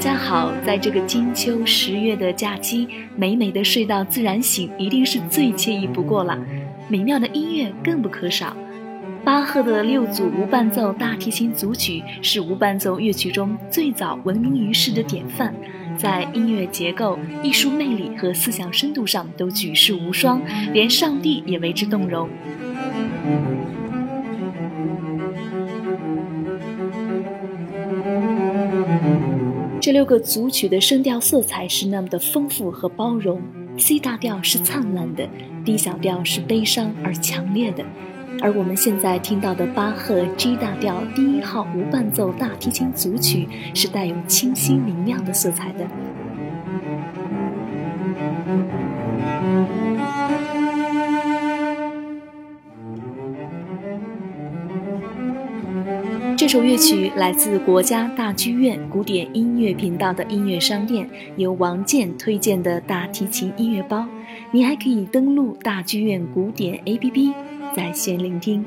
家好，在这个金秋十月的假期，美美的睡到自然醒，一定是最惬意不过了。美妙的音乐更不可少。巴赫的六组无伴奏大提琴组曲是无伴奏乐曲中最早闻名于世的典范，在音乐结构、艺术魅力和思想深度上都举世无双，连上帝也为之动容。这六个组曲的声调色彩是那么的丰富和包容，C 大调是灿烂的，D 小调是悲伤而强烈的。而我们现在听到的巴赫 G 大调第一号无伴奏大提琴组曲，是带有清新明亮的色彩的。首乐曲来自国家大剧院古典音乐频道的音乐商店，由王健推荐的大提琴音乐包。你还可以登录大剧院古典 APP。在线聆听。